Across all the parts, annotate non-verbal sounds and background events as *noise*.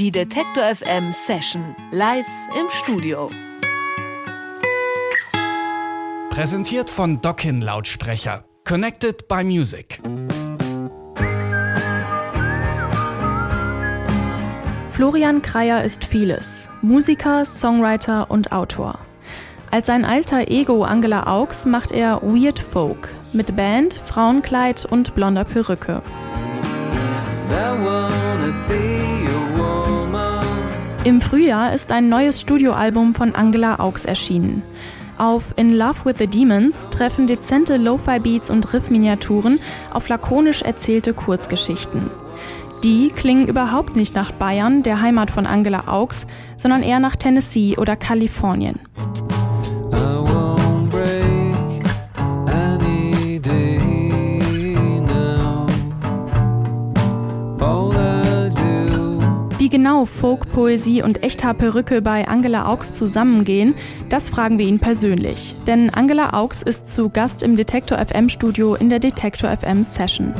Die Detektor FM Session live im Studio. Präsentiert von Dockin Lautsprecher. Connected by Music. Florian Kreier ist vieles. Musiker, Songwriter und Autor. Als sein alter Ego Angela Augs macht er Weird Folk mit Band, Frauenkleid und blonder Perücke. Im Frühjahr ist ein neues Studioalbum von Angela Augs erschienen. Auf In Love with the Demons treffen dezente Lo-Fi-Beats und Riff-Miniaturen auf lakonisch erzählte Kurzgeschichten. Die klingen überhaupt nicht nach Bayern, der Heimat von Angela Augs, sondern eher nach Tennessee oder Kalifornien. Genau Folk, Poesie und echter Perücke bei Angela Augs zusammengehen, das fragen wir ihn persönlich. Denn Angela Augs ist zu Gast im Detektor FM Studio in der Detektor FM Session.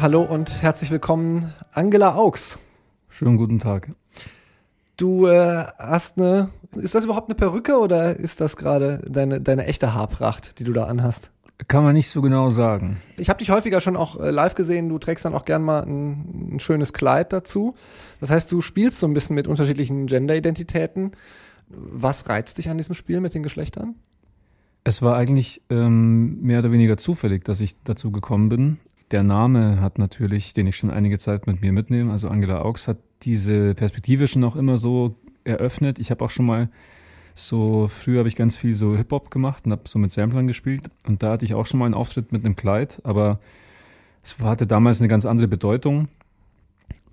Hallo und herzlich willkommen, Angela Augs. Schönen guten Tag. Du äh, hast eine, ist das überhaupt eine Perücke oder ist das gerade deine, deine echte Haarpracht, die du da anhast? Kann man nicht so genau sagen. Ich habe dich häufiger schon auch äh, live gesehen, du trägst dann auch gern mal ein, ein schönes Kleid dazu. Das heißt, du spielst so ein bisschen mit unterschiedlichen Gender-Identitäten. Was reizt dich an diesem Spiel mit den Geschlechtern? Es war eigentlich ähm, mehr oder weniger zufällig, dass ich dazu gekommen bin. Der Name hat natürlich, den ich schon einige Zeit mit mir mitnehme, also Angela Augs hat diese Perspektive schon auch immer so eröffnet. Ich habe auch schon mal so, früher habe ich ganz viel so Hip-Hop gemacht und habe so mit Samplern gespielt und da hatte ich auch schon mal einen Auftritt mit einem Kleid, aber es hatte damals eine ganz andere Bedeutung,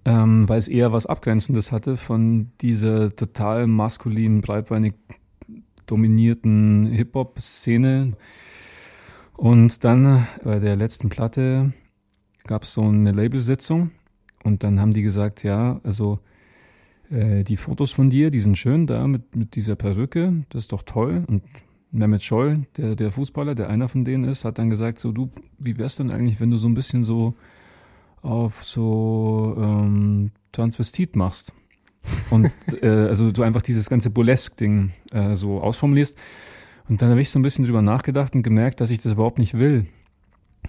ähm, weil es eher was Abgrenzendes hatte von dieser total maskulinen, breitbeinig dominierten Hip-Hop-Szene. Und dann bei der letzten Platte gab es so eine Labelsitzung und dann haben die gesagt, ja, also äh, die Fotos von dir, die sind schön da mit, mit dieser Perücke, das ist doch toll. Und Mehmet Scholl, der, der Fußballer, der einer von denen ist, hat dann gesagt, so du, wie wär's denn eigentlich, wenn du so ein bisschen so auf so ähm, Transvestit machst? Und *laughs* äh, also du einfach dieses ganze Burlesque-Ding äh, so ausformulierst. Und dann habe ich so ein bisschen drüber nachgedacht und gemerkt, dass ich das überhaupt nicht will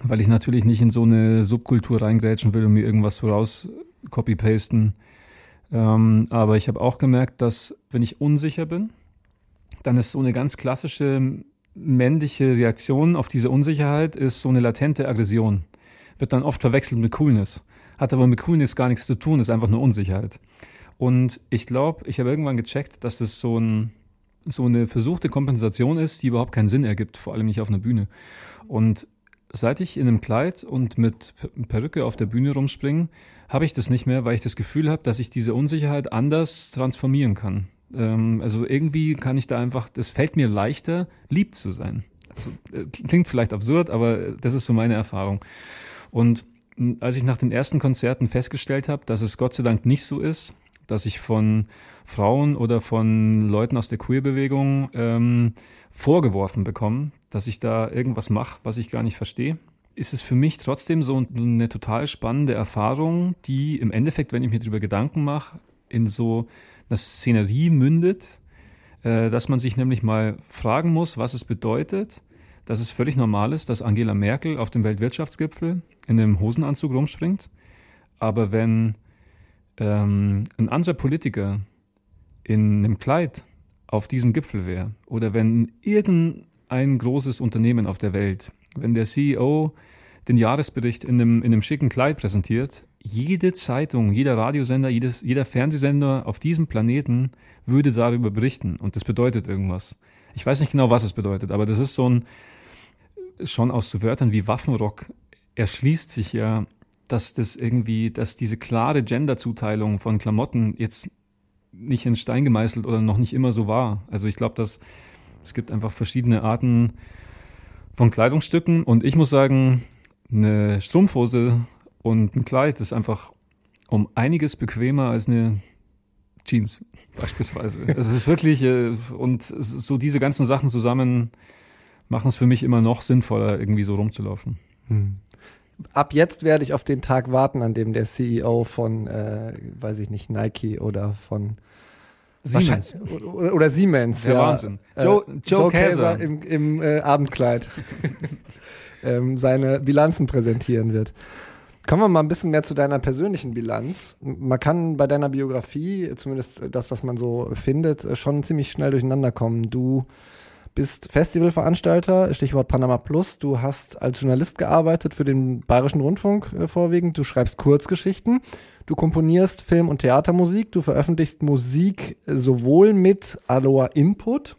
weil ich natürlich nicht in so eine Subkultur reingrätschen will und mir irgendwas so raus copy-pasten. Ähm, aber ich habe auch gemerkt, dass wenn ich unsicher bin, dann ist so eine ganz klassische männliche Reaktion auf diese Unsicherheit ist so eine latente Aggression. Wird dann oft verwechselt mit Coolness. Hat aber mit Coolness gar nichts zu tun, ist einfach nur Unsicherheit. Und ich glaube, ich habe irgendwann gecheckt, dass das so, ein, so eine versuchte Kompensation ist, die überhaupt keinen Sinn ergibt, vor allem nicht auf einer Bühne. Und seit ich in einem Kleid und mit Perücke auf der Bühne rumspringe, habe ich das nicht mehr, weil ich das Gefühl habe, dass ich diese Unsicherheit anders transformieren kann. Ähm, also irgendwie kann ich da einfach, das fällt mir leichter, lieb zu sein. Also, äh, klingt vielleicht absurd, aber das ist so meine Erfahrung. Und als ich nach den ersten Konzerten festgestellt habe, dass es Gott sei Dank nicht so ist, dass ich von Frauen oder von Leuten aus der Queerbewegung ähm, vorgeworfen bekomme, dass ich da irgendwas mache, was ich gar nicht verstehe, ist es für mich trotzdem so eine total spannende Erfahrung, die im Endeffekt, wenn ich mir darüber Gedanken mache, in so eine Szenerie mündet, äh, dass man sich nämlich mal fragen muss, was es bedeutet, dass es völlig normal ist, dass Angela Merkel auf dem Weltwirtschaftsgipfel in einem Hosenanzug rumspringt. Aber wenn ähm, ein anderer Politiker in einem Kleid auf diesem Gipfel wäre oder wenn irgendein großes Unternehmen auf der Welt, wenn der CEO den Jahresbericht in einem, in einem schicken Kleid präsentiert, jede Zeitung, jeder Radiosender, jedes, jeder Fernsehsender auf diesem Planeten würde darüber berichten. Und das bedeutet irgendwas. Ich weiß nicht genau, was es bedeutet, aber das ist so ein, schon aus so Wörtern wie Waffenrock erschließt sich ja dass das irgendwie, dass diese klare Gender-Zuteilung von Klamotten jetzt nicht in Stein gemeißelt oder noch nicht immer so war. Also ich glaube, dass es gibt einfach verschiedene Arten von Kleidungsstücken und ich muss sagen, eine Strumpfhose und ein Kleid ist einfach um einiges bequemer als eine Jeans *laughs* beispielsweise. *laughs* Also es ist wirklich äh, und so diese ganzen Sachen zusammen machen es für mich immer noch sinnvoller, irgendwie so rumzulaufen. Hm. ab jetzt werde ich auf den Tag warten, an dem der CEO von, äh, weiß ich nicht, Nike oder von Siemens. Oder, oder Siemens, Der ja. Wahnsinn. Joe- Joe Käser. im, im äh, Abendkleid *laughs* ähm, seine Bilanzen präsentieren wird. Kommen wir mal ein bisschen mehr zu deiner persönlichen Bilanz. Man kann bei deiner Biografie, zumindest das, was man so findet, äh, schon ziemlich schnell durcheinander kommen. Du bist Festivalveranstalter, Stichwort Panama Plus. Du hast als Journalist gearbeitet für den Bayerischen Rundfunk äh, vorwiegend. Du schreibst Kurzgeschichten. Du komponierst Film- und Theatermusik. Du veröffentlichst Musik sowohl mit Aloha Input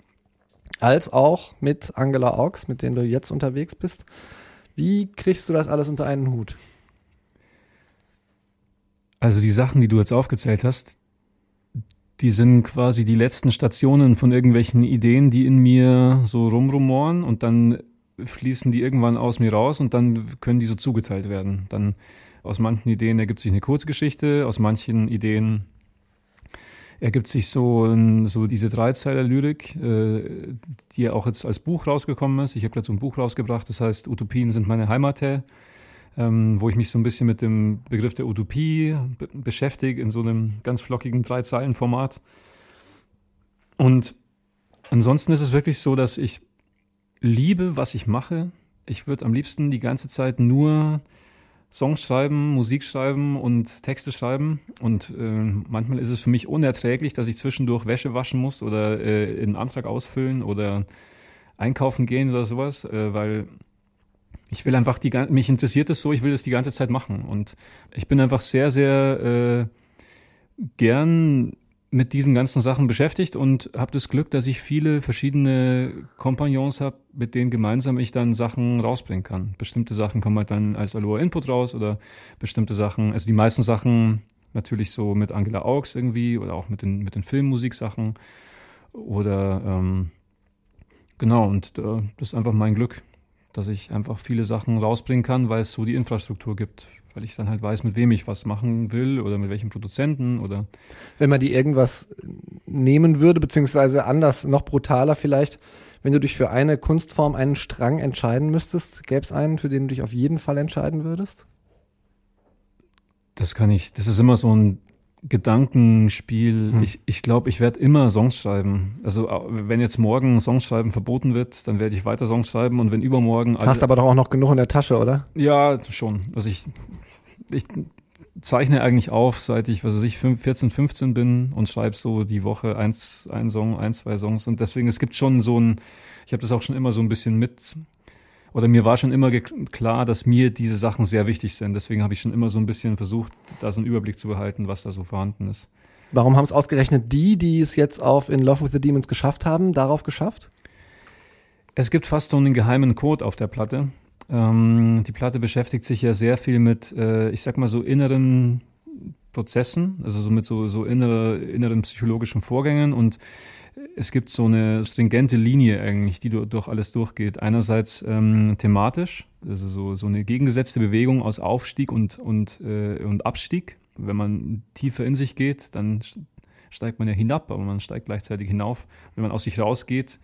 als auch mit Angela Augs, mit denen du jetzt unterwegs bist. Wie kriegst du das alles unter einen Hut? Also die Sachen, die du jetzt aufgezählt hast, die sind quasi die letzten Stationen von irgendwelchen Ideen, die in mir so rumrumoren und dann fließen die irgendwann aus mir raus und dann können die so zugeteilt werden. Dann aus manchen Ideen ergibt sich eine Kurzgeschichte, aus manchen Ideen ergibt sich so, so diese Dreizeiler-Lyrik, äh, die ja auch jetzt als Buch rausgekommen ist. Ich habe gerade so ein Buch rausgebracht, das heißt Utopien sind meine Heimat, ähm, wo ich mich so ein bisschen mit dem Begriff der Utopie be beschäftige in so einem ganz flockigen Drei-Zeilen-Format. Und ansonsten ist es wirklich so, dass ich liebe, was ich mache. Ich würde am liebsten die ganze Zeit nur Songs schreiben, Musik schreiben und Texte schreiben. Und äh, manchmal ist es für mich unerträglich, dass ich zwischendurch Wäsche waschen muss oder äh, einen Antrag ausfüllen oder einkaufen gehen oder sowas, äh, weil ich will einfach die mich interessiert es so, ich will das die ganze Zeit machen. Und ich bin einfach sehr, sehr äh, gern mit diesen ganzen Sachen beschäftigt und habe das Glück, dass ich viele verschiedene Kompagnons habe, mit denen gemeinsam ich dann Sachen rausbringen kann. Bestimmte Sachen kommen halt dann als Aloha Input raus oder bestimmte Sachen, also die meisten Sachen natürlich so mit Angela Augs irgendwie oder auch mit den, mit den Filmmusiksachen oder ähm, genau und äh, das ist einfach mein Glück, dass ich einfach viele Sachen rausbringen kann, weil es so die Infrastruktur gibt, weil ich dann halt weiß, mit wem ich was machen will oder mit welchem Produzenten oder Wenn man die irgendwas nehmen würde, beziehungsweise anders, noch brutaler vielleicht, wenn du dich für eine Kunstform, einen Strang entscheiden müsstest, gäbe es einen, für den du dich auf jeden Fall entscheiden würdest? Das kann ich, das ist immer so ein Gedankenspiel. Hm. Ich, ich glaube, ich werde immer Songs schreiben. Also wenn jetzt morgen Songs schreiben verboten wird, dann werde ich weiter Songs schreiben und wenn übermorgen alle, Hast aber doch auch noch genug in der Tasche, oder? ja schon. Also ich, ich zeichne eigentlich auf, seit ich, was weiß ich, fünf- 14, 15 bin und schreibe so die Woche eins, ein Song, ein, zwei Songs und deswegen es gibt schon so ein, ich habe das auch schon immer so ein bisschen mit oder mir war schon immer klar, dass mir diese Sachen sehr wichtig sind. Deswegen habe ich schon immer so ein bisschen versucht, da so einen Überblick zu behalten, was da so vorhanden ist. Warum haben es ausgerechnet die, die es jetzt auf In Love with the Demons geschafft haben, darauf geschafft? Es gibt fast so einen geheimen Code auf der Platte. Ähm, die Platte beschäftigt sich ja sehr viel mit, äh, ich sag mal so inneren Prozessen, also so mit so, so innere, inneren psychologischen Vorgängen und es gibt so eine stringente Linie eigentlich, die du- durch alles durchgeht. Einerseits ähm, thematisch, also so, so eine gegengesetzte Bewegung aus Aufstieg und, und, äh, und Abstieg. Wenn man tiefer in sich geht, dann steigt man ja hinab, aber man steigt gleichzeitig hinauf. Wenn man aus sich rausgeht,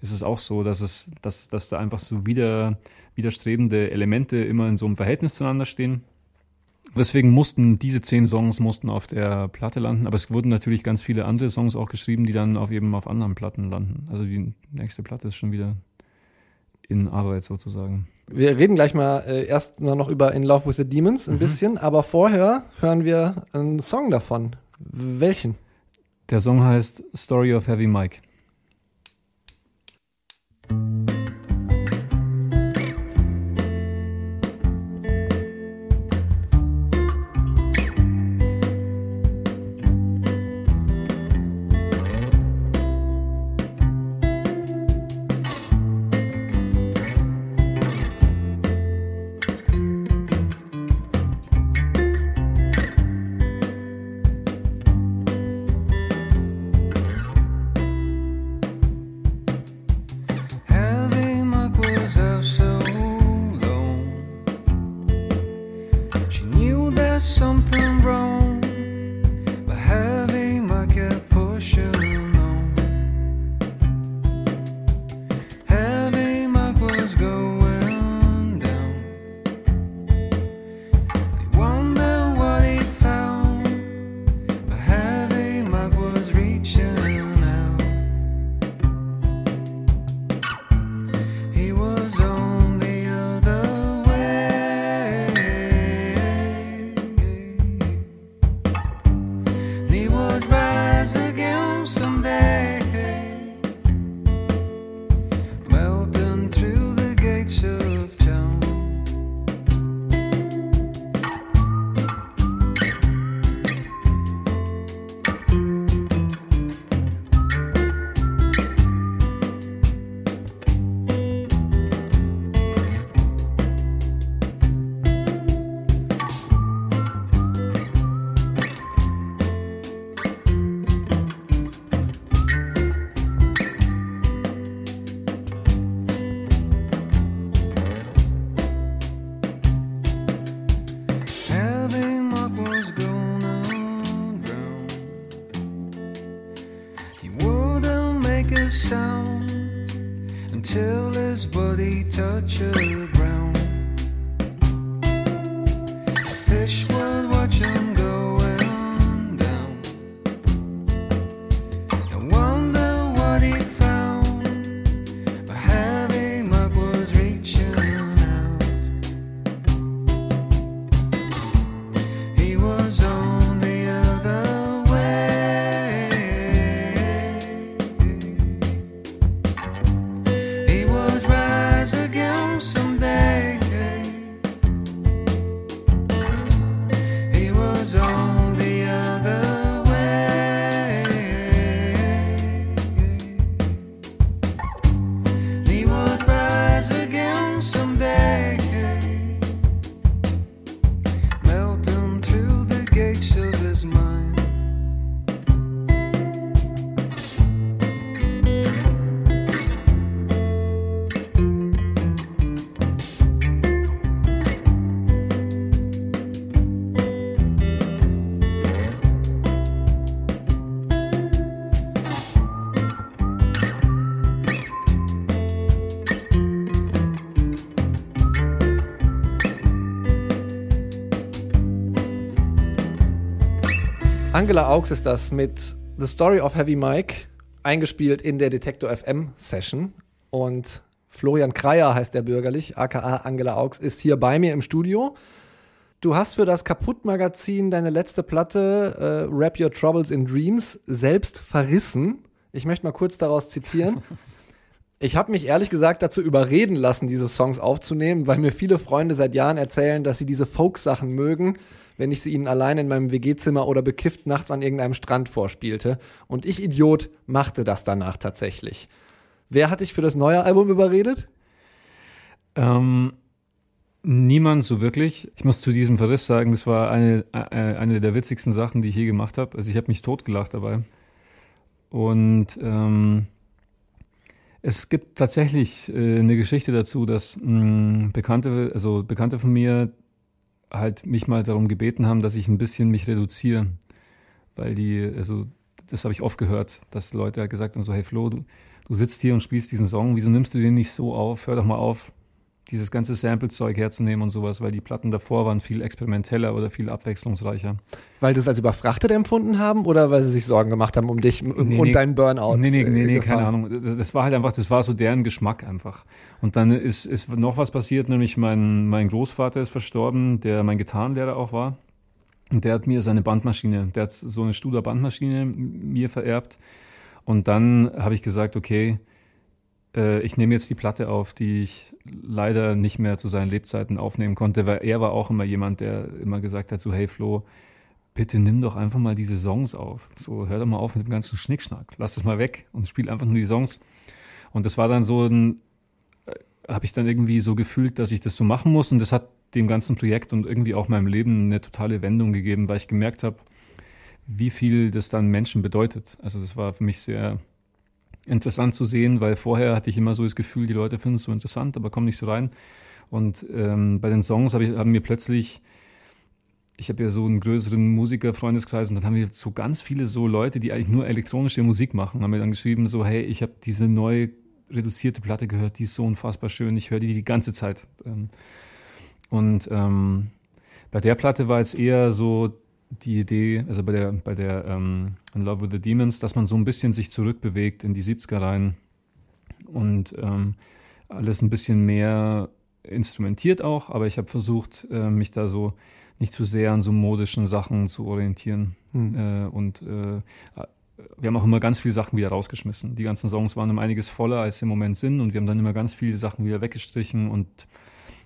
ist es auch so, dass es, dass, dass da einfach so wieder, widerstrebende Elemente immer in so einem Verhältnis zueinander stehen. Deswegen mussten diese zehn Songs mussten auf der Platte landen, aber es wurden natürlich ganz viele andere Songs auch geschrieben, die dann auf eben auf anderen Platten landen. Also die nächste Platte ist schon wieder in Arbeit sozusagen. Wir reden gleich mal äh, erst mal noch über In Love with the Demons ein bisschen, aber vorher hören wir einen Song davon. Welchen? Der Song heißt Story of Heavy Mike. Something wrong, sound until his body touches the ground. Angela Augs ist das mit The Story of Heavy Mike, eingespielt in der Detektor FM Session. Und Florian Kreier heißt der bürgerlich, aka Angela Augs, ist hier bei mir im Studio. Du hast für das Kaputt-Magazin deine letzte Platte, äh, Wrap Your Troubles in Dreams, selbst verrissen. Ich möchte mal kurz daraus zitieren. *laughs* Ich habe mich ehrlich gesagt dazu überreden lassen, diese Songs aufzunehmen, weil mir viele Freunde seit Jahren erzählen, dass sie diese Folk-Sachen mögen, wenn ich sie ihnen allein in meinem WG-Zimmer oder bekifft nachts an irgendeinem Strand vorspielte. Und ich, Idiot, machte das danach tatsächlich. Wer hat dich für das neue Album überredet? Ähm, niemand so wirklich. Ich muss zu diesem Verriss sagen, das war eine, äh, eine der witzigsten Sachen, die ich je gemacht habe. Also ich habe mich totgelacht dabei. Und ähm, es gibt tatsächlich äh, eine Geschichte dazu, dass mh, Bekannte, also Bekannte von mir halt mich mal darum gebeten haben, dass ich ein bisschen mich reduziere. Weil die, also das habe ich oft gehört, dass Leute halt gesagt haben, so, hey Flo, du, du sitzt hier und spielst diesen Song, wieso nimmst du den nicht so auf? Hör doch mal auf, dieses ganze Sample-Zeug herzunehmen und sowas, weil die Platten davor waren viel experimenteller oder viel abwechslungsreicher. Weil sie es als überfrachtet empfunden haben oder weil sie sich Sorgen gemacht haben um dich Nee, und nee. deinen Burnout? Nee, nee, äh, nee, nee Gefahr? keine Ahnung. Das das war halt einfach, das war so deren Geschmack einfach. Und dann ist, ist noch was passiert, nämlich mein, mein Großvater ist verstorben, der mein Gitarrenlehrer auch war. Und der hat mir seine Bandmaschine, der hat so eine Studer Bandmaschine mir vererbt. Und dann habe ich gesagt, okay, äh, ich nehme jetzt die Platte auf, die ich leider nicht mehr zu seinen Lebzeiten aufnehmen konnte, weil er war auch immer jemand, der immer gesagt hat, so hey Flo, bitte nimm doch einfach mal diese Songs auf. So, hör doch mal auf mit dem ganzen Schnickschnack. Lass es mal weg und spiel einfach nur die Songs. Und das war dann so ein, habe ich dann irgendwie so gefühlt, dass ich das so machen muss. Und das hat dem ganzen Projekt und irgendwie auch meinem Leben eine totale Wendung gegeben, weil ich gemerkt habe, wie viel das dann Menschen bedeutet. Also das war für mich sehr interessant zu sehen, weil vorher hatte ich immer so das Gefühl, die Leute finden es so interessant, aber kommen nicht so rein. Und ähm, bei den Songs hab ich, haben mir plötzlich ich habe ja so einen größeren Musikerfreundeskreis und dann haben wir so ganz viele so Leute, die eigentlich nur elektronische Musik machen, haben mir dann geschrieben so, hey, ich habe diese neue reduzierte Platte gehört, die ist so unfassbar schön, ich höre die die ganze Zeit. Ähm, Und ähm, bei der Platte war jetzt eher so die Idee, also bei der, bei der ähm, In Love with the Demons, dass man so ein bisschen sich zurückbewegt in die 70er rein und ähm, alles ein bisschen mehr instrumentiert auch, aber ich habe versucht, äh, mich da so nicht zu sehr an so modischen Sachen zu orientieren. Hm. Äh, und äh, wir haben auch immer ganz viele Sachen wieder rausgeschmissen. Die ganzen Songs waren um einiges voller, als sie im Moment sind und wir haben dann immer ganz viele Sachen wieder weggestrichen und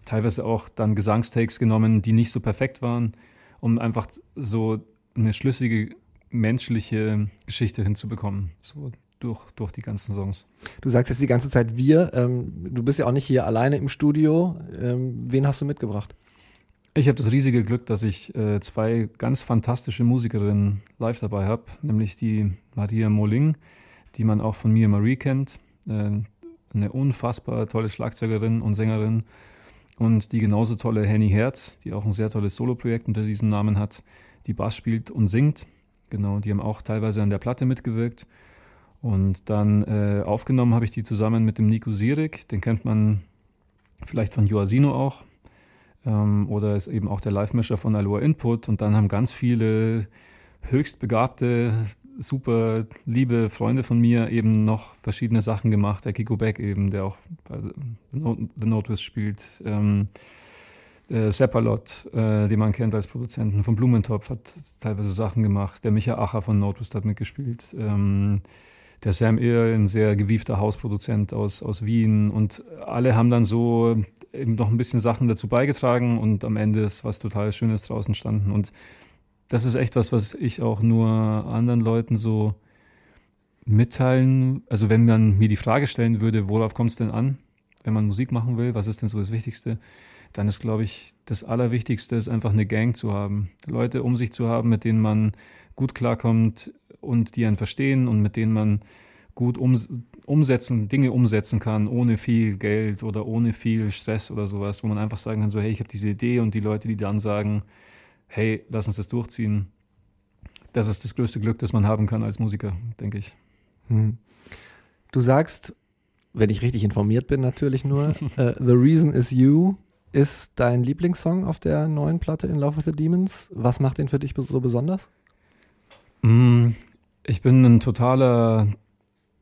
teilweise auch dann Gesangstakes genommen, die nicht so perfekt waren, um einfach so eine schlüssige menschliche Geschichte hinzubekommen, so durch, durch die ganzen Songs. Du sagst jetzt die ganze Zeit wir. Ähm, du bist ja auch nicht hier alleine im Studio. Ähm, wen hast du mitgebracht? Ich habe das riesige Glück, dass ich äh, zwei ganz fantastische Musikerinnen live dabei habe, nämlich die Maria Moling, die man auch von Mia Marie kennt, äh, eine unfassbar tolle Schlagzeugerin und Sängerin und die genauso tolle Henny Herz, die auch ein sehr tolles Soloprojekt unter diesem Namen hat, die Bass spielt und singt. Genau, die haben auch teilweise an der Platte mitgewirkt. Und dann äh, aufgenommen habe ich die zusammen mit dem Nico Sierig, den kennt man vielleicht von Joasino auch, ähm, oder ist eben auch der Live-Mischer von Aloha Input. Und dann haben ganz viele höchst begabte, super liebe Freunde von mir eben noch verschiedene Sachen gemacht. Der Kiko Beck eben, der auch bei The Not- The Notice spielt. Ähm, der Seppalot, äh, den man kennt als Produzenten von Blumentopf, hat teilweise Sachen gemacht. Der Micha Acher von Notice hat mitgespielt. Ähm, der Sam Ear, ein sehr gewiefter Hausproduzent aus, aus Wien. Und alle haben dann so eben noch ein bisschen Sachen dazu beigetragen und am Ende ist was total Schönes draußen standen. Und das ist echt was, was ich auch nur anderen Leuten so mitteilen. Also wenn man mir die Frage stellen würde, worauf kommt es denn an, wenn man Musik machen will, was ist denn so das Wichtigste? Dann ist, glaube ich, das Allerwichtigste ist einfach eine Gang zu haben. Leute um sich zu haben, mit denen man gut klarkommt und die einen verstehen und mit denen man gut ums umsetzen, Dinge umsetzen kann, ohne viel Geld oder ohne viel Stress oder sowas, wo man einfach sagen kann, so, hey, ich habe diese Idee und die Leute, die dann sagen, hey, lass uns das durchziehen. Das ist das größte Glück, das man haben kann als Musiker, denke ich. Hm. Du sagst, wenn ich richtig informiert bin, natürlich nur, *laughs* äh, The Reason Is You ist dein Lieblingssong auf der neuen Platte In Love with the Demons. Was macht den für dich so besonders? Mm, Ich bin ein totaler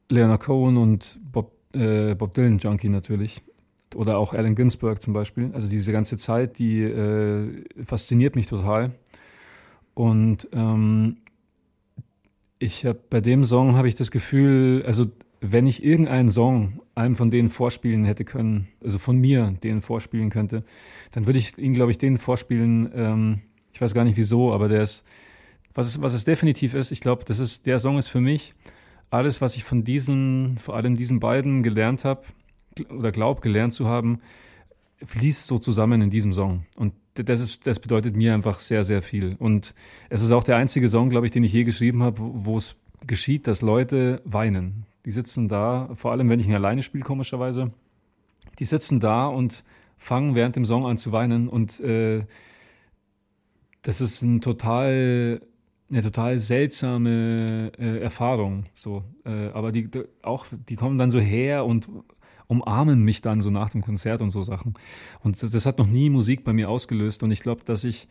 Leonard Cohen und Bob, äh, Bob Dylan Junkie natürlich. Oder auch Allen Ginsberg zum Beispiel. Also diese ganze Zeit, die äh, fasziniert mich total. Und ähm, ich habe bei dem Song habe ich das Gefühl, also wenn ich irgendeinen Song einem von denen vorspielen hätte können, also von mir den vorspielen könnte, dann würde ich ihn, glaube ich, den vorspielen. Ähm, ich weiß gar nicht wieso, aber der ist, was es, was es definitiv ist, ich glaube, das ist, der Song ist für mich alles, was ich von diesen, vor allem diesen beiden gelernt habe oder glaub gelernt zu haben, fließt so zusammen in diesem Song. Und das ist, das bedeutet mir einfach sehr, sehr viel. Und es ist auch der einzige Song, glaube ich, den ich je geschrieben habe, wo es geschieht, dass Leute weinen. Die sitzen da, vor allem wenn ich ihn alleine spiele, komischerweise, die sitzen da und fangen während dem Song an zu weinen und äh, das ist ein total eine total seltsame äh, Erfahrung so äh, aber die auch die kommen dann so her und umarmen mich dann so nach dem Konzert und so Sachen und das, das hat noch nie Musik bei mir ausgelöst und ich glaube dass ich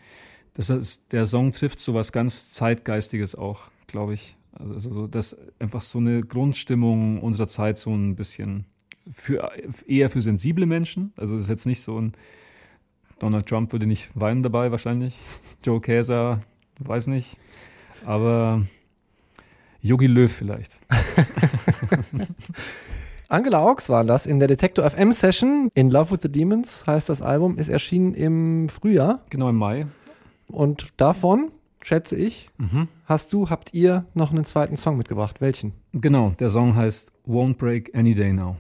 das ist, der Song trifft so was ganz zeitgeistiges auch glaube ich also also so dass einfach so eine Grundstimmung unserer Zeit so ein bisschen für eher für sensible Menschen also das ist jetzt nicht so ein Donald Trump würde nicht weinen dabei wahrscheinlich. Joe Käser, weiß nicht. Aber Yogi Löw vielleicht. *laughs* *laughs* Angela Augs war das in der Detector FM Session. In Love with the Demons heißt das Album, ist erschienen im Frühjahr. Genau im Mai. Und davon, schätze ich, hast du, habt ihr noch einen zweiten Song mitgebracht. Welchen? Genau, der Song heißt Won't Break Any Day Now.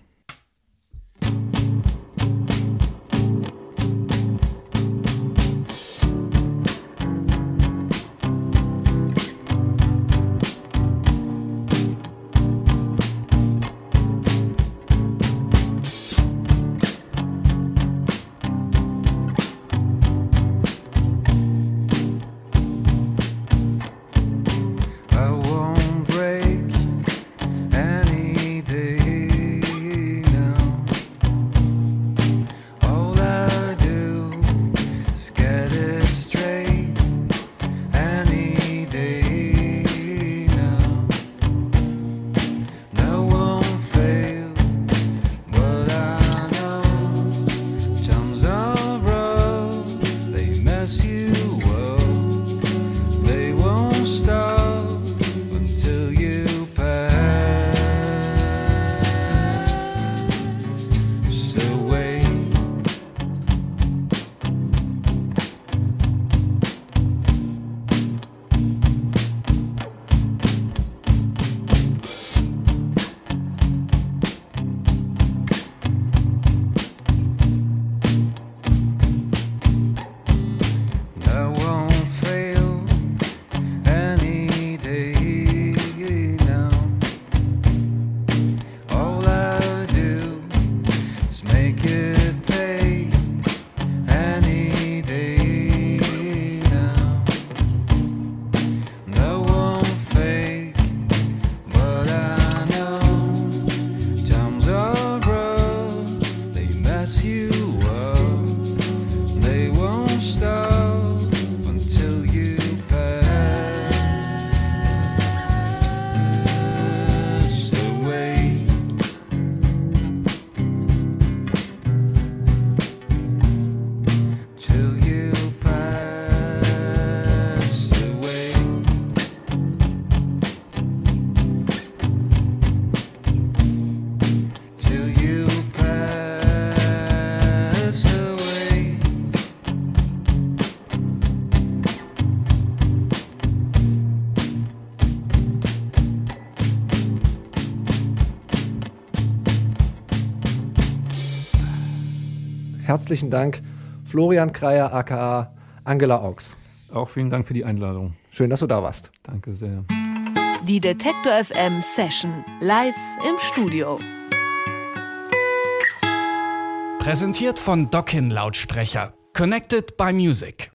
Herzlichen Dank, Florian Kreier, aka Angela Augs. Auch vielen Dank für die Einladung. Schön, dass du da warst. Danke sehr. Die Detektor FM Session live im Studio. Präsentiert von Dockin Lautsprecher. Connected by Music.